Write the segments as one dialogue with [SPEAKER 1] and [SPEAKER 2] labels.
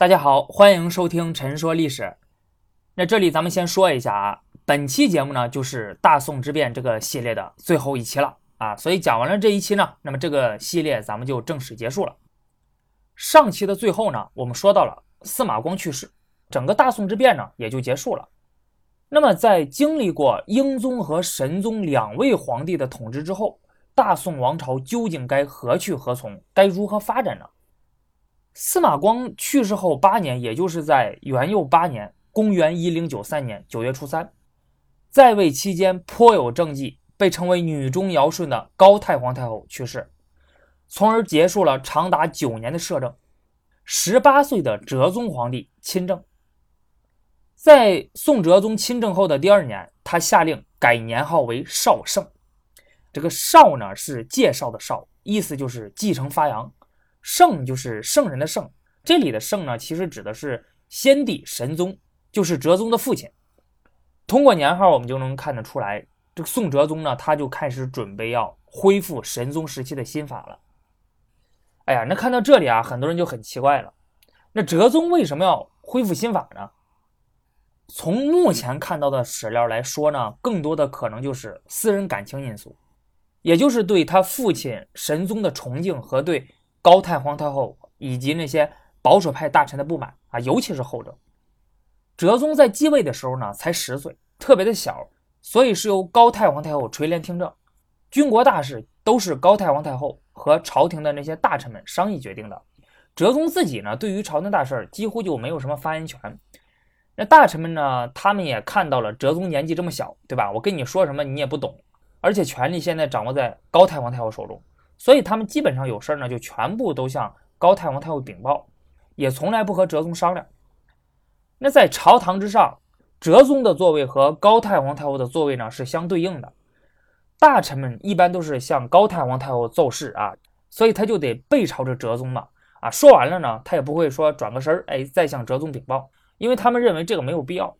[SPEAKER 1] 大家好，欢迎收听《陈说历史》。那这里咱们先说一下啊，本期节目呢就是大宋之变这个系列的最后一期了啊，所以讲完了这一期呢，那么这个系列咱们就正式结束了。上期的最后呢，我们说到了司马光去世，整个大宋之变呢也就结束了。那么在经历过英宗和神宗两位皇帝的统治之后，大宋王朝究竟该何去何从？该如何发展呢？司马光去世后八年，也就是在元佑八年（公元1093年）九月初三，在位期间颇有政绩，被称为“女中尧舜”的高太皇太后去世，从而结束了长达九年的摄政。十八岁的哲宗皇帝亲政，在宋哲宗亲政后的第二年，他下令改年号为绍圣。这个“绍”呢，是介绍的“绍”，意思就是继承发扬。圣就是圣人的圣，这里的圣呢，其实指的是先帝神宗，就是哲宗的父亲。通过年号，我们就能看得出来，这个宋哲宗呢，他就开始准备要恢复神宗时期的新法了。哎呀，那看到这里啊，很多人就很奇怪了，那哲宗为什么要恢复新法呢？从目前看到的史料来说呢，更多的可能就是私人感情因素，也就是对他父亲神宗的崇敬和对。高太皇太后以及那些保守派大臣的不满啊，尤其是后者。哲宗在继位的时候呢，才十岁，特别的小，所以是由高太皇太后垂帘听政，军国大事都是高太皇太后和朝廷的那些大臣们商议决定的。哲宗自己呢，对于朝廷大事几乎就没有什么发言权。那大臣们呢，他们也看到了哲宗年纪这么小，对吧？我跟你说什么你也不懂，而且权力现在掌握在高太皇太后手中。所以他们基本上有事儿呢，就全部都向高太皇太后禀报，也从来不和哲宗商量。那在朝堂之上，哲宗的座位和高太皇太后的座位呢是相对应的，大臣们一般都是向高太皇太后奏事啊，所以他就得背朝着哲宗嘛。啊，说完了呢，他也不会说转个身儿，哎，再向哲宗禀报，因为他们认为这个没有必要。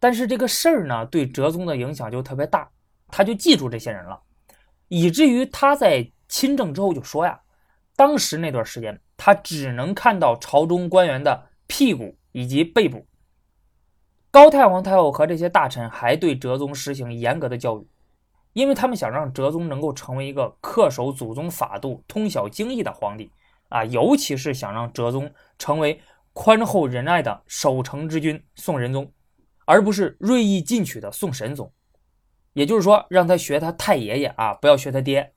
[SPEAKER 1] 但是这个事儿呢，对哲宗的影响就特别大，他就记住这些人了，以至于他在。亲政之后就说呀，当时那段时间他只能看到朝中官员的屁股以及背部。高太皇太后和这些大臣还对哲宗实行严格的教育，因为他们想让哲宗能够成为一个恪守祖宗法度、通晓经义的皇帝啊，尤其是想让哲宗成为宽厚仁爱的守成之君宋仁宗，而不是锐意进取的宋神宗。也就是说，让他学他太爷爷啊，不要学他爹。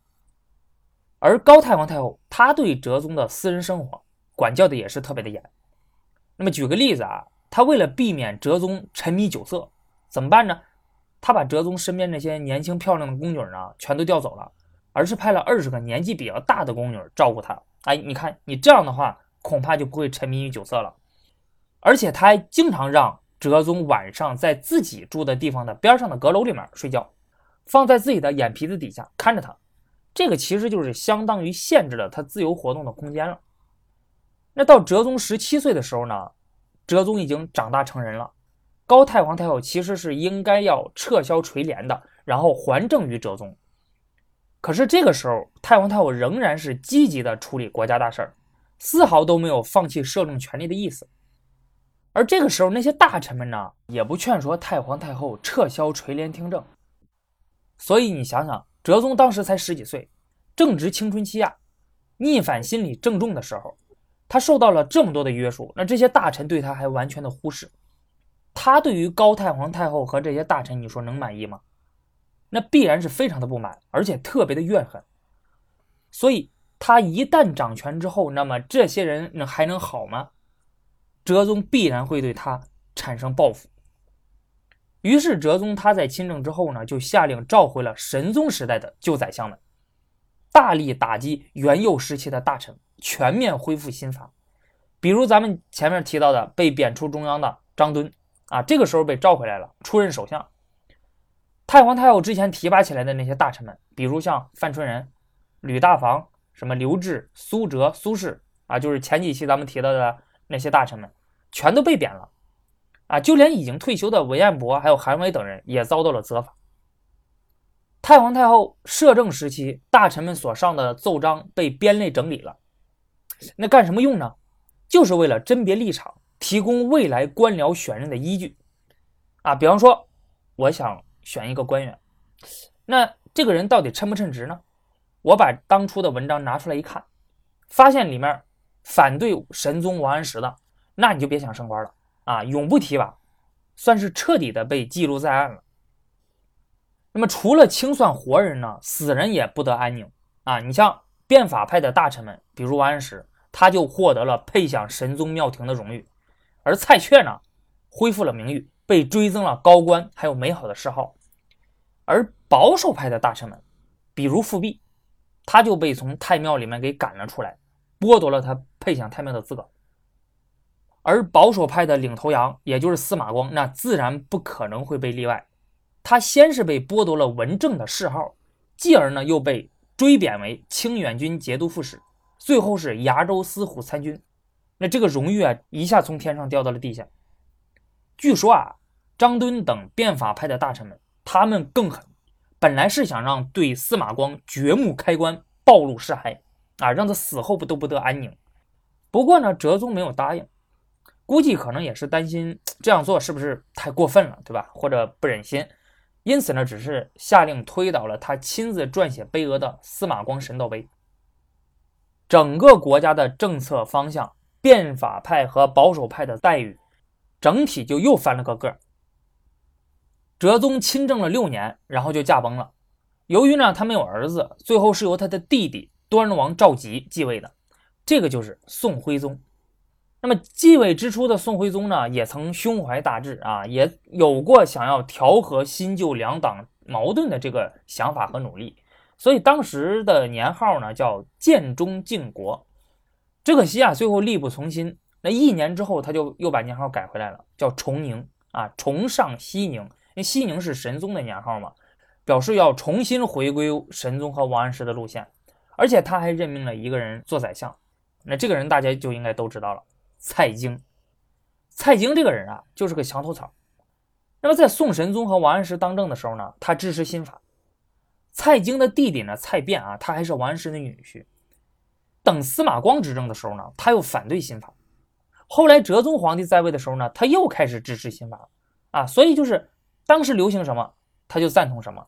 [SPEAKER 1] 而高太皇太后，她对哲宗的私人生活管教的也是特别的严。那么举个例子啊，她为了避免哲宗沉迷酒色，怎么办呢？她把哲宗身边那些年轻漂亮的宫女呢，全都调走了，而是派了二十个年纪比较大的宫女照顾他。哎，你看你这样的话，恐怕就不会沉迷于酒色了。而且他还经常让哲宗晚上在自己住的地方的边上的阁楼里面睡觉，放在自己的眼皮子底下看着他。这个其实就是相当于限制了他自由活动的空间了。那到哲宗十七岁的时候呢，哲宗已经长大成人了，高太皇太后其实是应该要撤销垂帘的，然后还政于哲宗。可是这个时候，太皇太后仍然是积极的处理国家大事儿，丝毫都没有放弃摄政权力的意思。而这个时候，那些大臣们呢，也不劝说太皇太后撤销垂帘听政。所以你想想。哲宗当时才十几岁，正值青春期啊，逆反心理正重的时候，他受到了这么多的约束，那这些大臣对他还完全的忽视，他对于高太皇太后和这些大臣，你说能满意吗？那必然是非常的不满，而且特别的怨恨。所以他一旦掌权之后，那么这些人还能好吗？哲宗必然会对他产生报复。于是哲宗他在亲政之后呢，就下令召回了神宗时代的旧宰相们，大力打击元佑时期的大臣，全面恢复新法。比如咱们前面提到的被贬出中央的张敦啊，这个时候被召回来了，出任首相。太皇太后之前提拔起来的那些大臣们，比如像范纯仁、吕大防、什么刘志、苏辙、苏轼啊，就是前几期咱们提到的那些大臣们，全都被贬了。啊，就连已经退休的韦彦博还有韩伟等人也遭到了责罚。太皇太后摄政时期，大臣们所上的奏章被编类整理了，那干什么用呢？就是为了甄别立场，提供未来官僚选任的依据。啊，比方说，我想选一个官员，那这个人到底称不称职呢？我把当初的文章拿出来一看，发现里面反对神宗王安石的，那你就别想升官了啊，永不提拔，算是彻底的被记录在案了。那么除了清算活人呢，死人也不得安宁啊！你像变法派的大臣们，比如王安石，他就获得了配享神宗庙庭的荣誉；而蔡确呢，恢复了名誉，被追赠了高官，还有美好的谥号；而保守派的大臣们，比如富弼。他就被从太庙里面给赶了出来，剥夺了他配享太庙的资格。而保守派的领头羊，也就是司马光，那自然不可能会被例外。他先是被剥夺了文正的谥号，继而呢又被追贬为清远军节度副使，最后是崖州司虎参军。那这个荣誉啊，一下从天上掉到了地下。据说啊，张敦等变法派的大臣们，他们更狠。本来是想让对司马光掘墓开棺，暴露尸骸，啊，让他死后不都不得安宁。不过呢，哲宗没有答应，估计可能也是担心这样做是不是太过分了，对吧？或者不忍心，因此呢，只是下令推倒了他亲自撰写碑额的司马光神道碑。整个国家的政策方向，变法派和保守派的待遇，整体就又翻了个个。哲宗亲政了六年，然后就驾崩了。由于呢，他没有儿子，最后是由他的弟弟端王赵佶继位的，这个就是宋徽宗。那么继位之初的宋徽宗呢，也曾胸怀大志啊，也有过想要调和新旧两党矛盾的这个想法和努力，所以当时的年号呢叫建中靖国。只可惜啊，最后力不从心。那一年之后，他就又把年号改回来了，叫崇宁啊，崇尚西宁。那西宁是神宗的年号嘛，表示要重新回归神宗和王安石的路线，而且他还任命了一个人做宰相，那这个人大家就应该都知道了，蔡京。蔡京这个人啊，就是个墙头草。那么在宋神宗和王安石当政的时候呢，他支持新法。蔡京的弟弟呢，蔡卞啊，他还是王安石的女婿。等司马光执政的时候呢，他又反对新法。后来哲宗皇帝在位的时候呢，他又开始支持新法啊，所以就是。当时流行什么，他就赞同什么。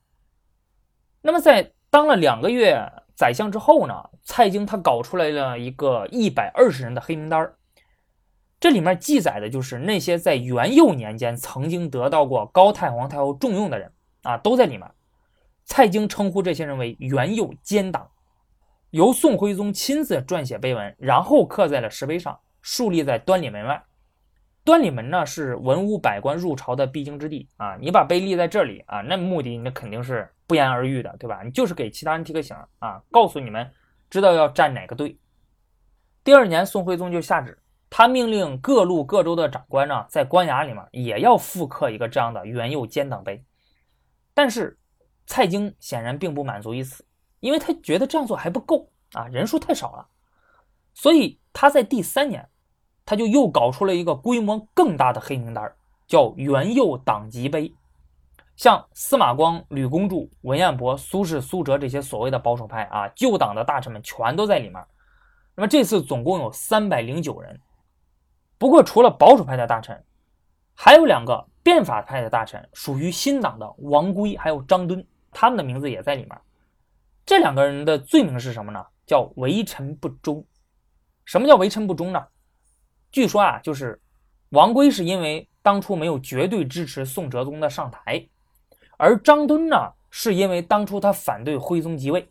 [SPEAKER 1] 那么在当了两个月宰相之后呢，蔡京他搞出来了一个一百二十人的黑名单这里面记载的就是那些在元佑年间曾经得到过高太皇太后重用的人啊，都在里面。蔡京称呼这些人为元佑奸党，由宋徽宗亲自撰写碑文，然后刻在了石碑上，竖立在端礼门外。端礼门呢是文武百官入朝的必经之地啊！你把碑立在这里啊，那目的那肯定是不言而喻的，对吧？你就是给其他人提个醒啊，告诉你们知道要站哪个队。第二年，宋徽宗就下旨，他命令各路各州的长官呢，在官衙里面也要复刻一个这样的元佑奸党碑。但是蔡京显然并不满足于此，因为他觉得这样做还不够啊，人数太少了，所以他在第三年。他就又搞出了一个规模更大的黑名单，叫元佑党籍碑。像司马光、吕公著、文彦博、苏轼、苏辙这些所谓的保守派啊，旧党的大臣们全都在里面。那么这次总共有三百零九人。不过除了保守派的大臣，还有两个变法派的大臣，属于新党的王圭还有张敦，他们的名字也在里面。这两个人的罪名是什么呢？叫为臣不忠。什么叫为臣不忠呢？据说啊，就是王圭是因为当初没有绝对支持宋哲宗的上台，而张敦呢，是因为当初他反对徽宗即位，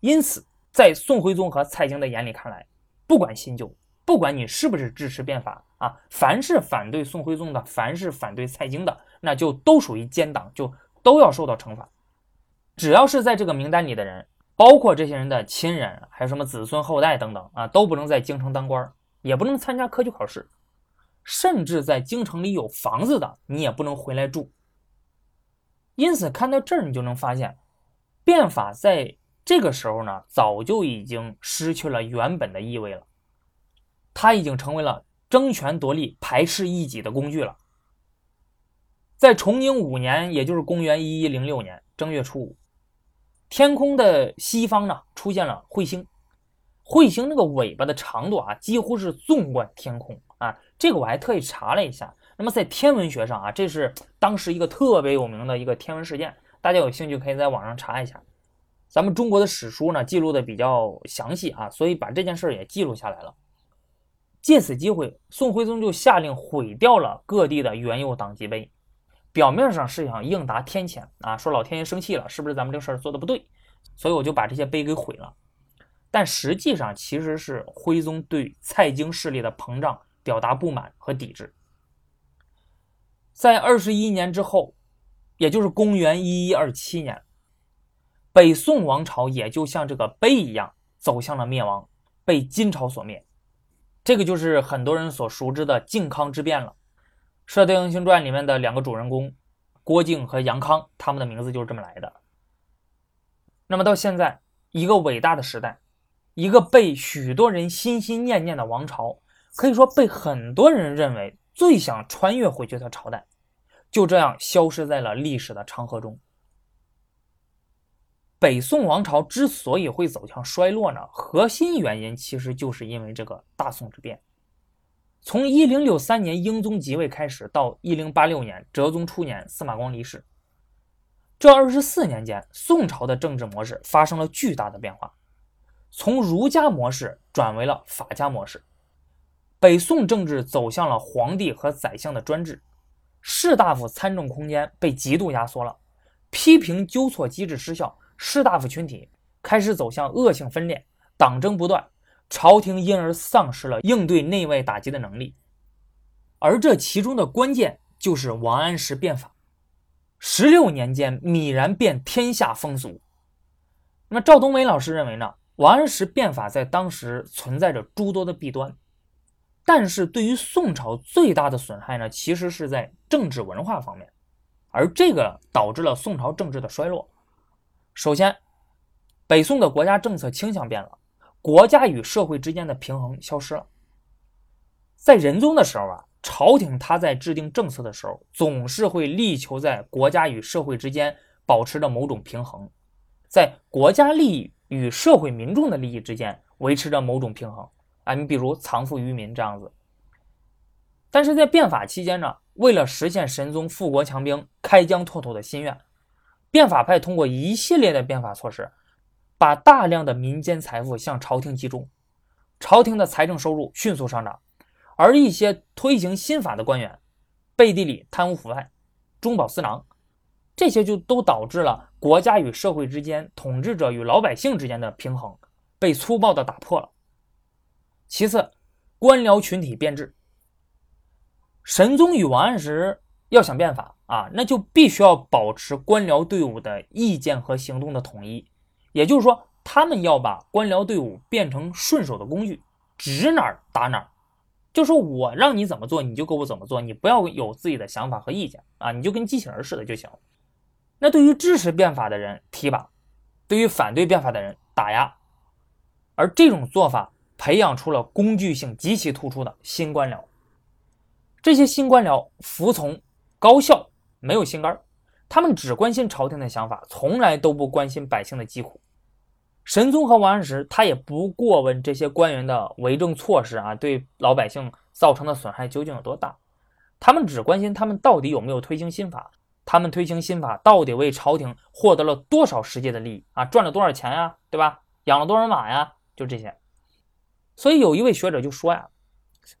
[SPEAKER 1] 因此在宋徽宗和蔡京的眼里看来，不管新旧，不管你是不是支持变法啊，凡是反对宋徽宗的，凡是反对蔡京的，那就都属于奸党，就都要受到惩罚。只要是在这个名单里的人，包括这些人的亲人，还有什么子孙后代等等啊，都不能在京城当官。也不能参加科举考试，甚至在京城里有房子的，你也不能回来住。因此，看到这儿，你就能发现，变法在这个时候呢，早就已经失去了原本的意味了。它已经成为了争权夺利、排斥异己的工具了。在崇宁五年，也就是公元一一零六年正月初五，天空的西方呢，出现了彗星。彗星那个尾巴的长度啊，几乎是纵贯天空啊。这个我还特意查了一下。那么在天文学上啊，这是当时一个特别有名的一个天文事件，大家有兴趣可以在网上查一下。咱们中国的史书呢记录的比较详细啊，所以把这件事也记录下来了。借此机会，宋徽宗就下令毁掉了各地的原有党籍碑，表面上是想应答天谴啊，说老天爷生气了，是不是咱们这事儿做的不对，所以我就把这些碑给毁了。但实际上其实是徽宗对蔡京势力的膨胀表达不满和抵制。在二十一年之后，也就是公元一一二七年，北宋王朝也就像这个碑一样走向了灭亡，被金朝所灭。这个就是很多人所熟知的靖康之变了，《射雕英雄传》里面的两个主人公郭靖和杨康，他们的名字就是这么来的。那么到现在，一个伟大的时代，一个被许多人心心念念的王朝，可以说被很多人认为最想穿越回去的朝代，就这样消失在了历史的长河中。北宋王朝之所以会走向衰落呢，核心原因其实就是因为这个大宋之变。从一零六三年英宗即位开始，到一零八六年哲宗初年司马光离世，这二十四年间，宋朝的政治模式发生了巨大的变化，从儒家模式转为了法家模式。北宋政治走向了皇帝和宰相的专制，士大夫参政空间被极度压缩了，批评纠错机制失效。士大夫群体开始走向恶性分裂，党争不断，朝廷因而丧失了应对内外打击的能力。而这其中的关键就是王安石变法，十六年间泯然变天下风俗。那么赵冬梅老师认为呢？王安石变法在当时存在着诸多的弊端，但是对于宋朝最大的损害呢，其实是在政治文化方面，而这个导致了宋朝政治的衰落。首先，北宋的国家政策倾向变了，国家与社会之间的平衡消失了。在仁宗的时候啊，朝廷他在制定政策的时候，总是会力求在国家与社会之间保持着某种平衡，在国家利益与社会民众的利益之间维持着某种平衡啊。你比如藏富于民这样子。但是在变法期间呢，为了实现神宗富国强兵、开疆拓土的心愿。变法派通过一系列的变法措施，把大量的民间财富向朝廷集中，朝廷的财政收入迅速上涨，而一些推行新法的官员背地里贪污腐败、中饱私囊，这些就都导致了国家与社会之间、统治者与老百姓之间的平衡被粗暴的打破了。其次，官僚群体变质，神宗与王安石要想变法。啊，那就必须要保持官僚队伍的意见和行动的统一，也就是说，他们要把官僚队伍变成顺手的工具，指哪儿打哪儿，就说我让你怎么做，你就给我怎么做，你不要有自己的想法和意见啊，你就跟机器人似的就行。那对于支持变法的人提拔，对于反对变法的人打压，而这种做法培养出了工具性极其突出的新官僚，这些新官僚服从高效。没有心肝儿他们只关心朝廷的想法，从来都不关心百姓的疾苦。神宗和王安石他也不过问这些官员的为政措施啊，对老百姓造成的损害究竟有多大？他们只关心他们到底有没有推行新法，他们推行新法到底为朝廷获得了多少实际的利益啊，赚了多少钱呀，对吧？养了多少马呀？就这些。所以有一位学者就说呀，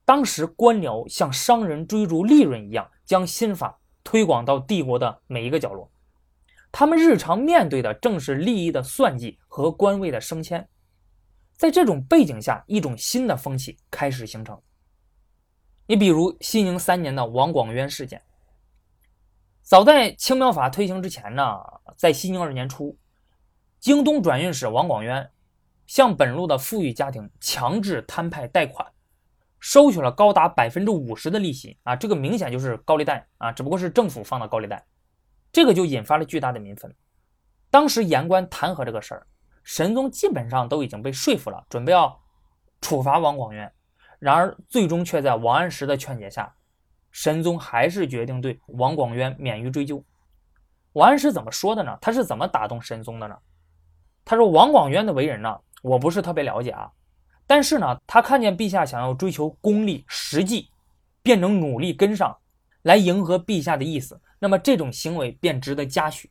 [SPEAKER 1] 当时官僚像商人追逐利润一样，将新法。推广到帝国的每一个角落，他们日常面对的正是利益的算计和官位的升迁。在这种背景下，一种新的风气开始形成。你比如熙宁三年的王广渊事件。早在青苗法推行之前呢，在熙宁二年初，京东转运使王广渊向本路的富裕家庭强制摊派贷款。收取了高达百分之五十的利息啊，这个明显就是高利贷啊，只不过是政府放的高利贷，这个就引发了巨大的民愤。当时言官弹劾这个事儿，神宗基本上都已经被说服了，准备要处罚王广渊。然而最终却在王安石的劝解下，神宗还是决定对王广渊免于追究。王安石怎么说的呢？他是怎么打动神宗的呢？他说：“王广渊的为人呢，我不是特别了解啊。”但是呢，他看见陛下想要追求功利实际，变成努力跟上来迎合陛下的意思，那么这种行为便值得嘉许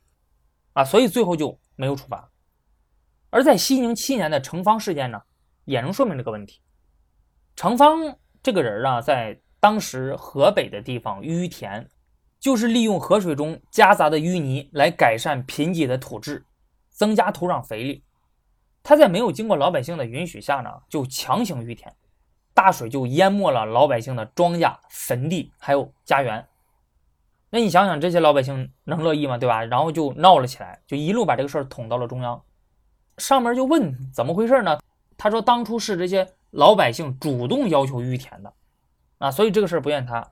[SPEAKER 1] 啊，所以最后就没有处罚。而在熙宁七年的程方事件呢，也能说明这个问题。程方这个人啊，在当时河北的地方淤田，就是利用河水中夹杂的淤泥来改善贫瘠的土质，增加土壤肥力。他在没有经过老百姓的允许下呢，就强行淤田，大水就淹没了老百姓的庄稼、坟地还有家园。那你想想，这些老百姓能乐意吗？对吧？然后就闹了起来，就一路把这个事儿捅到了中央。上面就问怎么回事呢？他说当初是这些老百姓主动要求淤田的，啊，所以这个事儿不怨他。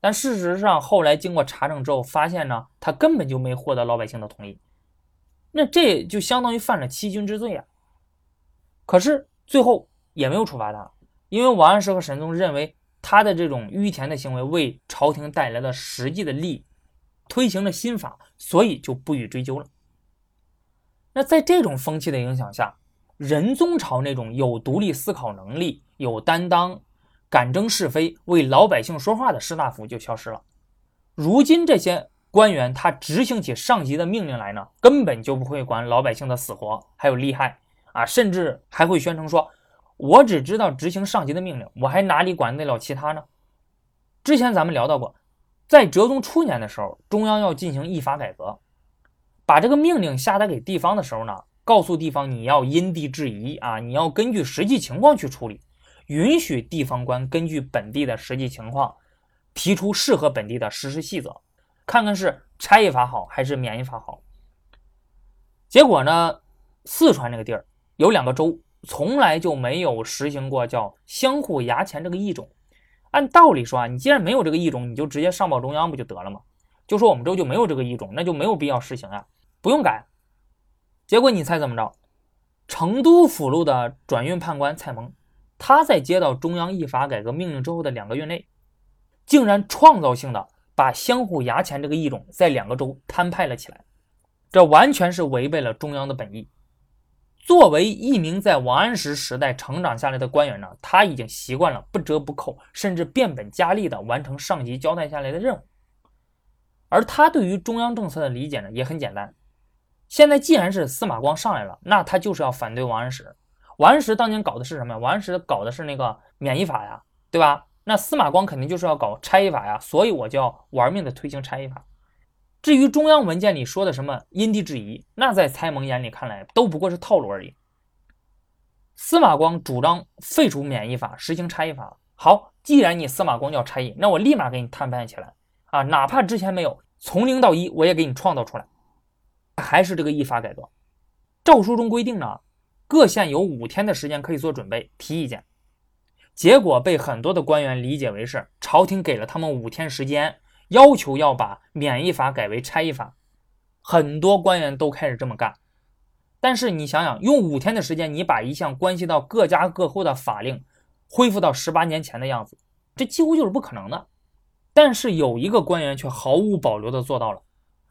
[SPEAKER 1] 但事实上后来经过查证之后，发现呢，他根本就没获得老百姓的同意，那这就相当于犯了欺君之罪啊。可是最后也没有处罚他，因为王安石和沈宗认为他的这种淤田的行为为朝廷带来了实际的利益，推行了新法，所以就不予追究了。那在这种风气的影响下，仁宗朝那种有独立思考能力、有担当、敢争是非、为老百姓说话的士大夫就消失了。如今这些官员，他执行起上级的命令来呢，根本就不会管老百姓的死活，还有利害。啊，甚至还会宣称说：“我只知道执行上级的命令，我还哪里管得了其他呢？”之前咱们聊到过，在哲宗初年的时候，中央要进行立法改革，把这个命令下达给地方的时候呢，告诉地方你要因地制宜啊，你要根据实际情况去处理，允许地方官根据本地的实际情况提出适合本地的实施细则，看看是差役法好还是免役法好。结果呢，四川这个地儿。有两个州从来就没有实行过叫相互衙前这个异种。按道理说啊，你既然没有这个异种，你就直接上报中央不就得了吗？就说我们州就没有这个异种，那就没有必要实行啊，不用改。结果你猜怎么着？成都府路的转运判官蔡蒙，他在接到中央依法改革命令之后的两个月内，竟然创造性的把相互衙前这个异种在两个州摊派了起来，这完全是违背了中央的本意。作为一名在王安石时代成长下来的官员呢，他已经习惯了不折不扣，甚至变本加厉地完成上级交代下来的任务。而他对于中央政策的理解呢，也很简单。现在既然是司马光上来了，那他就是要反对王安石。王安石当年搞的是什么呀？王安石搞的是那个免役法呀，对吧？那司马光肯定就是要搞差役法呀，所以我就要玩命的推行差役法。至于中央文件里说的什么因地制宜，那在蔡蒙眼里看来都不过是套路而已。司马光主张废除免役法，实行差役法。好，既然你司马光叫差役，那我立马给你摊派起来啊！哪怕之前没有，从零到一，我也给你创造出来。还是这个议法改革，诏书中规定呢，各县有五天的时间可以做准备、提意见。结果被很多的官员理解为是朝廷给了他们五天时间。要求要把免役法改为差役法，很多官员都开始这么干。但是你想想，用五天的时间，你把一项关系到各家各户的法令恢复到十八年前的样子，这几乎就是不可能的。但是有一个官员却毫无保留地做到了，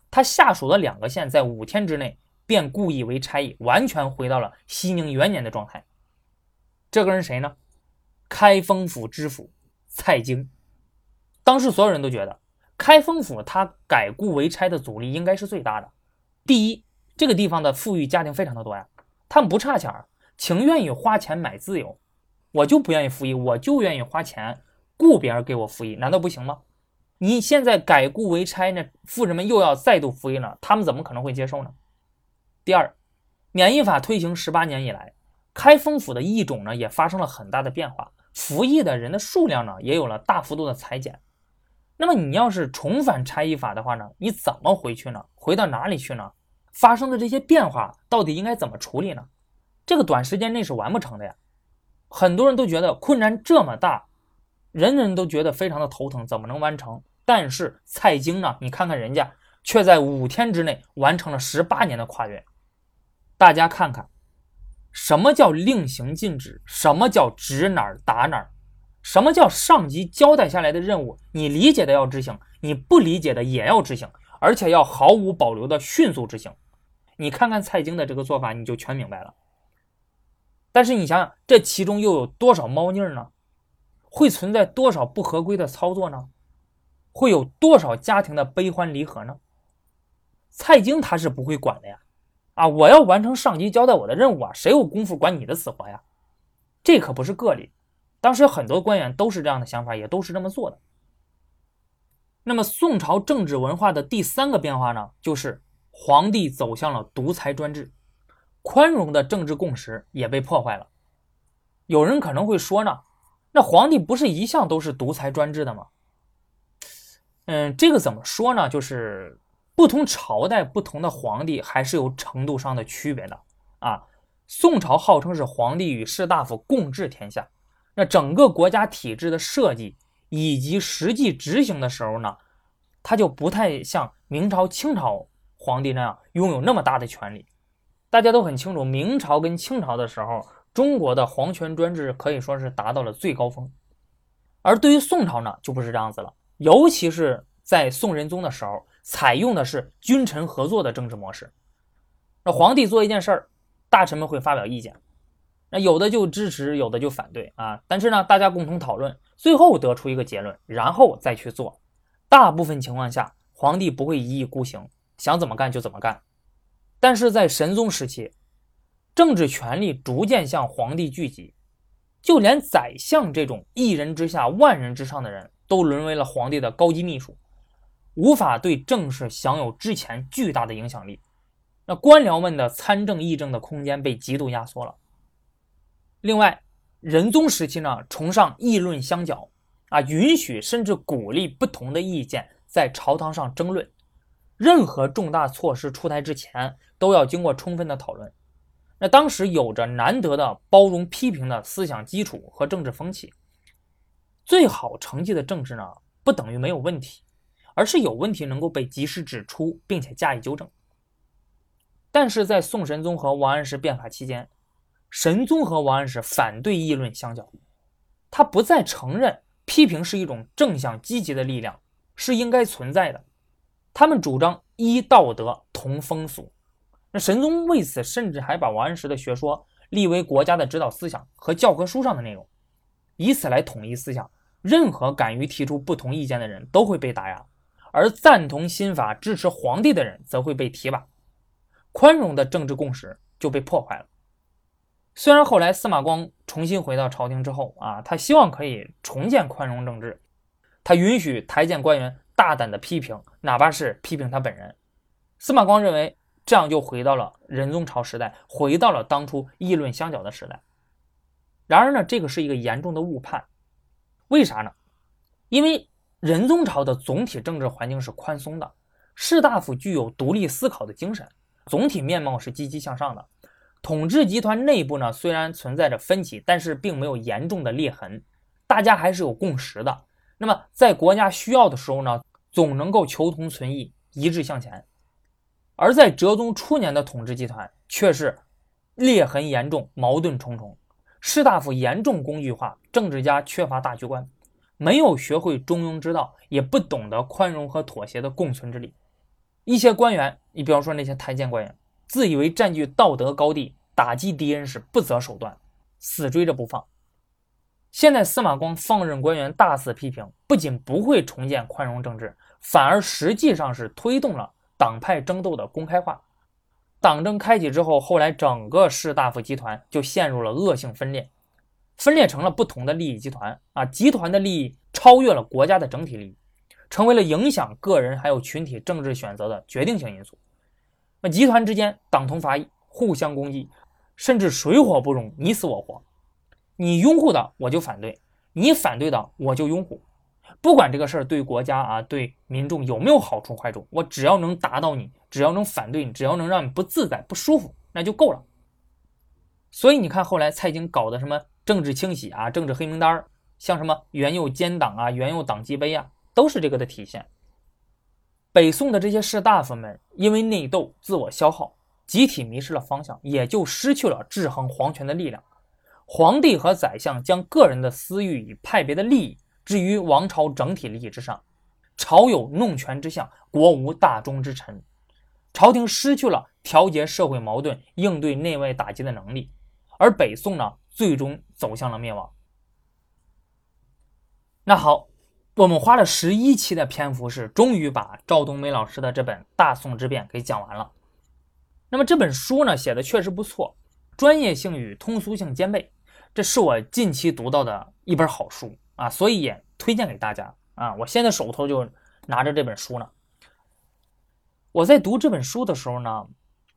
[SPEAKER 1] 他下属的两个县在五天之内便故意为差役，完全回到了熙宁元年的状态。这个人谁呢？开封府知府蔡京。当时所有人都觉得。开封府他改故为差的阻力应该是最大的。第一，这个地方的富裕家庭非常的多呀，他们不差钱儿，情愿意花钱买自由。我就不愿意服役，我就愿意花钱雇别人给我服役，难道不行吗？你现在改故为差呢，富人们又要再度服役了，他们怎么可能会接受呢？第二，免役法推行十八年以来，开封府的役种呢也发生了很大的变化，服役的人的数量呢也有了大幅度的裁减。那么你要是重返差役法的话呢？你怎么回去呢？回到哪里去呢？发生的这些变化到底应该怎么处理呢？这个短时间内是完不成的呀。很多人都觉得困难这么大，人人都觉得非常的头疼，怎么能完成？但是蔡京呢？你看看人家却在五天之内完成了十八年的跨越。大家看看，什么叫令行禁止？什么叫指哪儿打哪儿？什么叫上级交代下来的任务？你理解的要执行，你不理解的也要执行，而且要毫无保留的迅速执行。你看看蔡京的这个做法，你就全明白了。但是你想想，这其中又有多少猫腻呢？会存在多少不合规的操作呢？会有多少家庭的悲欢离合呢？蔡京他是不会管的呀！啊，我要完成上级交代我的任务啊，谁有功夫管你的死活呀？这可不是个例，当时很多官员都是这样的想法，也都是这么做的。那么，宋朝政治文化的第三个变化呢，就是皇帝走向了独裁专制，宽容的政治共识也被破坏了。有人可能会说呢，那皇帝不是一向都是独裁专制的吗？嗯，这个怎么说呢？就是不同朝代、不同的皇帝还是有程度上的区别的啊。宋朝号称是皇帝与士大夫共治天下，那整个国家体制的设计以及实际执行的时候呢，他就不太像明朝、清朝皇帝那样拥有那么大的权力。大家都很清楚，明朝跟清朝的时候，中国的皇权专制可以说是达到了最高峰，而对于宋朝呢，就不是这样子了。尤其是在宋仁宗的时候，采用的是君臣合作的政治模式。那皇帝做一件事儿，大臣们会发表意见，那有的就支持，有的就反对啊。但是呢，大家共同讨论，最后得出一个结论，然后再去做。大部分情况下，皇帝不会一意孤行，想怎么干就怎么干。但是在神宗时期，政治权力逐渐向皇帝聚集，就连宰相这种一人之下、万人之上的人。都沦为了皇帝的高级秘书，无法对政事享有之前巨大的影响力。那官僚们的参政议政的空间被极度压缩了。另外，仁宗时期呢，崇尚议论相较，啊，允许甚至鼓励不同的意见在朝堂上争论。任何重大措施出台之前，都要经过充分的讨论。那当时有着难得的包容批评的思想基础和政治风气。最好成绩的政治呢，不等于没有问题，而是有问题能够被及时指出，并且加以纠正。但是在宋神宗和王安石变法期间，神宗和王安石反对议论相较，他不再承认批评是一种正向积极的力量，是应该存在的。他们主张依道德同风俗。那神宗为此甚至还把王安石的学说立为国家的指导思想和教科书上的内容。以此来统一思想，任何敢于提出不同意见的人都会被打压，而赞同新法、支持皇帝的人则会被提拔，宽容的政治共识就被破坏了。虽然后来司马光重新回到朝廷之后啊，他希望可以重建宽容政治，他允许台谏官员大胆的批评，哪怕是批评他本人。司马光认为这样就回到了仁宗朝时代，回到了当初议论相较的时代。然而呢，这个是一个严重的误判，为啥呢？因为仁宗朝的总体政治环境是宽松的，士大夫具有独立思考的精神，总体面貌是积极向上的。统治集团内部呢，虽然存在着分歧，但是并没有严重的裂痕，大家还是有共识的。那么在国家需要的时候呢，总能够求同存异，一致向前。而在哲宗初年的统治集团却是裂痕严重，矛盾重重。士大夫严重工具化，政治家缺乏大局观，没有学会中庸之道，也不懂得宽容和妥协的共存之理。一些官员，你比方说那些太监官员，自以为占据道德高地，打击敌人时不择手段，死追着不放。现在司马光放任官员大肆批评，不仅不会重建宽容政治，反而实际上是推动了党派争斗的公开化。党争开启之后，后来整个士大夫集团就陷入了恶性分裂，分裂成了不同的利益集团啊，集团的利益超越了国家的整体利益，成为了影响个人还有群体政治选择的决定性因素。那集团之间党同伐异，互相攻击，甚至水火不容，你死我活。你拥护的我就反对，你反对的我就拥护。不管这个事儿对国家啊、对民众有没有好处坏处，我只要能达到你，只要能反对你，只要能让你不自在、不舒服，那就够了。所以你看，后来蔡京搞的什么政治清洗啊、政治黑名单儿像什么原有奸党啊、原有党纪碑啊，都是这个的体现。北宋的这些士大夫们因为内斗、自我消耗，集体迷失了方向，也就失去了制衡皇权的力量。皇帝和宰相将个人的私欲与派别的利益。置于王朝整体利益之上，朝有弄权之相，国无大忠之臣，朝廷失去了调节社会矛盾、应对内外打击的能力，而北宋呢，最终走向了灭亡。那好，我们花了十一期的篇幅，是终于把赵冬梅老师的这本《大宋之变》给讲完了。那么这本书呢，写的确实不错，专业性与通俗性兼备，这是我近期读到的一本好书啊，所以也推荐给大家啊。我现在手头就拿着这本书呢。我在读这本书的时候呢，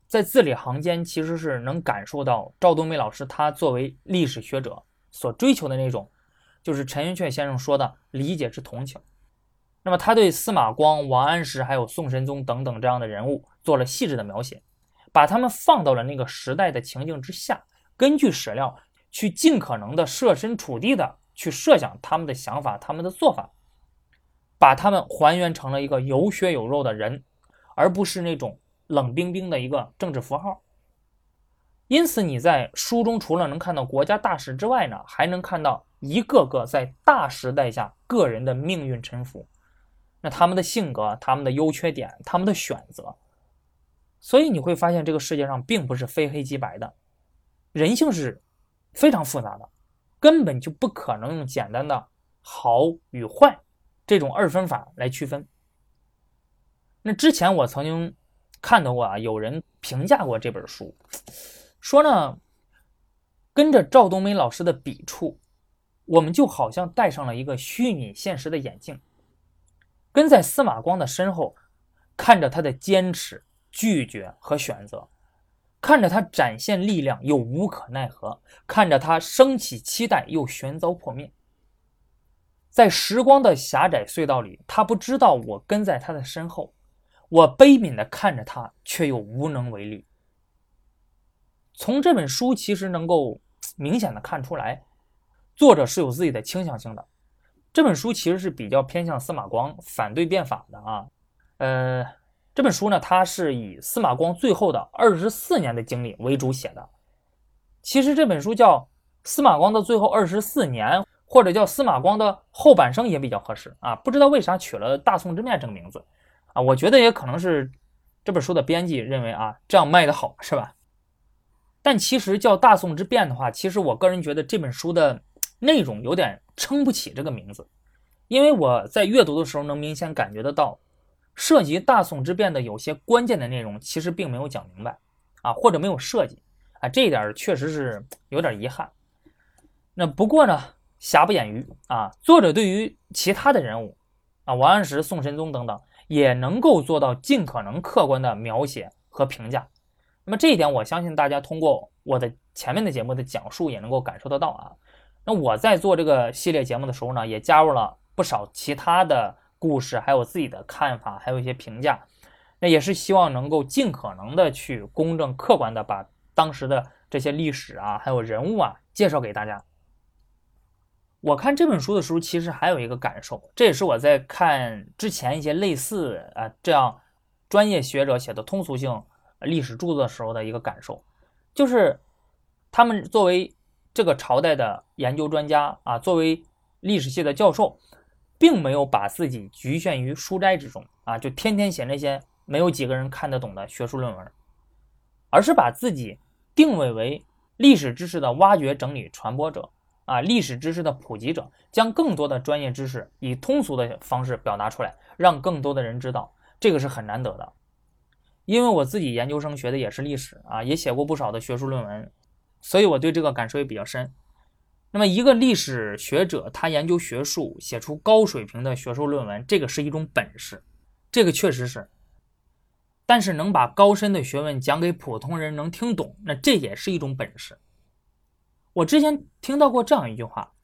[SPEAKER 1] 在字里行间其实是能感受到赵冬梅老师他作为历史学者所追求的那种，就是陈寅恪先生说的理解之同情。那么他对司马光、王安石还有宋神宗等等这样的人物做了细致的描写。把他们放到了那个时代的情境之下，根据史料去尽可能的设身处地的去设想他们的想法、他们的做法，把他们还原成了一个有血有肉的人，而不是那种冷冰冰的一个政治符号。因此，你在书中除了能看到国家大事之外呢，还能看到一个个在大时代下个人的命运沉浮，那他们的性格、他们的优缺点、他们的选择。所以你会发现，这个世界上并不是非黑即白的，人性是非常复杂的，根本就不可能用简单的好与坏这种二分法来区分。那之前我曾经看到过啊，有人评价过这本书，说呢，跟着赵冬梅老师的笔触，我们就好像戴上了一个虚拟现实的眼镜，跟在司马光的身后，看着他的坚持。拒绝和选择，看着他展现力量又无可奈何，看着他升起期待又悬遭破灭。在时光的狭窄隧道里，他不知道我跟在他的身后，我悲悯地看着他，却又无能为力。从这本书其实能够明显的看出来，作者是有自己的倾向性的。这本书其实是比较偏向司马光，反对变法的啊，呃。这本书呢，它是以司马光最后的二十四年的经历为主写的。其实这本书叫《司马光的最后二十四年》，或者叫《司马光的后半生》也比较合适啊。不知道为啥取了《大宋之变》这个名字啊？我觉得也可能是这本书的编辑认为啊，这样卖的好，是吧？但其实叫《大宋之变》的话，其实我个人觉得这本书的内容有点撑不起这个名字，因为我在阅读的时候能明显感觉得到。涉及大宋之变的有些关键的内容，其实并没有讲明白，啊，或者没有设计，啊，这一点确实是有点遗憾。那不过呢，瑕不掩瑜啊，作者对于其他的人物，啊，王安石、宋神宗等等，也能够做到尽可能客观的描写和评价。那么这一点，我相信大家通过我的前面的节目的讲述，也能够感受得到啊。那我在做这个系列节目的时候呢，也加入了不少其他的。故事还有自己的看法，还有一些评价，那也是希望能够尽可能的去公正客观的把当时的这些历史啊，还有人物啊介绍给大家。我看这本书的时候，其实还有一个感受，这也是我在看之前一些类似啊这样专业学者写的通俗性历史著作的时候的一个感受，就是他们作为这个朝代的研究专家啊，作为历史系的教授。并没有把自己局限于书斋之中啊，就天天写那些没有几个人看得懂的学术论文，而是把自己定位为历史知识的挖掘、整理、传播者啊，历史知识的普及者，将更多的专业知识以通俗的方式表达出来，让更多的人知道，这个是很难得的。因为我自己研究生学的也是历史啊，也写过不少的学术论文，所以我对这个感受也比较深。那么，一个历史学者，他研究学术，写出高水平的学术论文，这个是一种本事，这个确实是。但是，能把高深的学问讲给普通人能听懂，那这也是一种本事。我之前听到过这样一句话：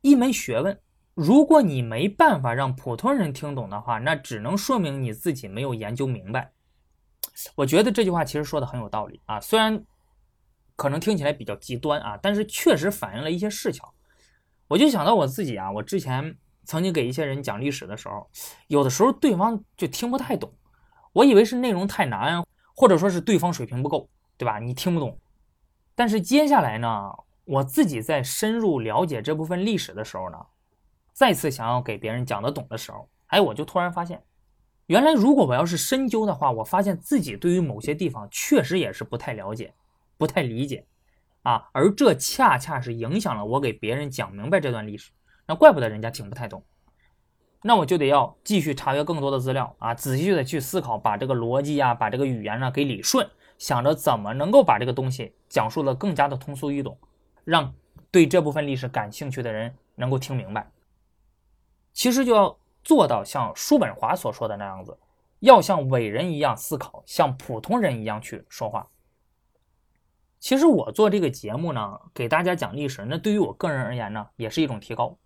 [SPEAKER 1] 一门学问，如果你没办法让普通人听懂的话，那只能说明你自己没有研究明白。我觉得这句话其实说的很有道理啊，虽然。可能听起来比较极端啊，但是确实反映了一些事情。我就想到我自己啊，我之前曾经给一些人讲历史的时候，有的时候对方就听不太懂，我以为是内容太难，或者说是对方水平不够，对吧？你听不懂。但是接下来呢，我自己在深入了解这部分历史的时候呢，再次想要给别人讲得懂的时候，哎，我就突然发现，原来如果我要是深究的话，我发现自己对于某些地方确实也是不太了解。不太理解，啊，而这恰恰是影响了我给别人讲明白这段历史。那怪不得人家听不太懂。那我就得要继续查阅更多的资料啊，仔细的去思考，把这个逻辑啊，把这个语言呢给理顺，想着怎么能够把这个东西讲述的更加的通俗易懂，让对这部分历史感兴趣的人能够听明白。其实就要做到像叔本华所说的那样子，要像伟人一样思考，像普通人一样去说话。其实我做这个节目呢，给大家讲历史，那对于我个人而言呢，也是一种提高。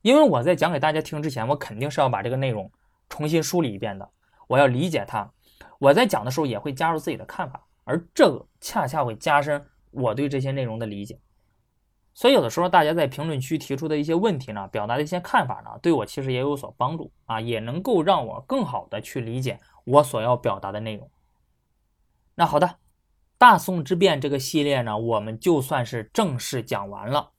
[SPEAKER 1] 因为我在讲给大家听之前，我肯定是要把这个内容重新梳理一遍的，我要理解它。我在讲的时候也会加入自己的看法，而这个恰恰会加深我对这些内容的理解。所以有的时候大家在评论区提出的一些问题呢，表达的一些看法呢，对我其实也有所帮助啊，也能够让我更好的去理解我所要表达的内容。那好的，大宋之变这个系列呢，我们就算是正式讲完了。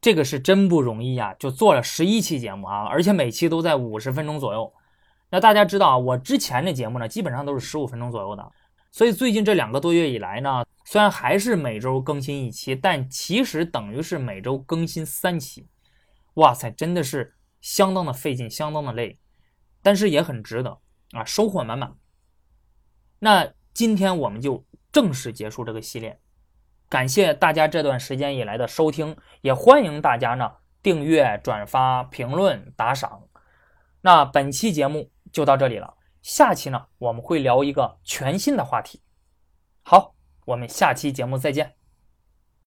[SPEAKER 1] 这个是真不容易呀，就做了十一期节目啊，而且每期都在五十分钟左右。那大家知道啊，我之前的节目呢，基本上都是十五分钟左右的。所以最近这两个多月以来呢，虽然还是每周更新一期，但其实等于是每周更新三期。哇塞，真的是相当的费劲，相当的累，但是也很值得啊，收获满满。那今天我们就正式结束这个系列。感谢大家这段时间以来的收听，也欢迎大家呢订阅、转发、评论、打赏。那本期节目就到这里了，下期呢我们会聊一个全新的话题。好，我们下期节目再见。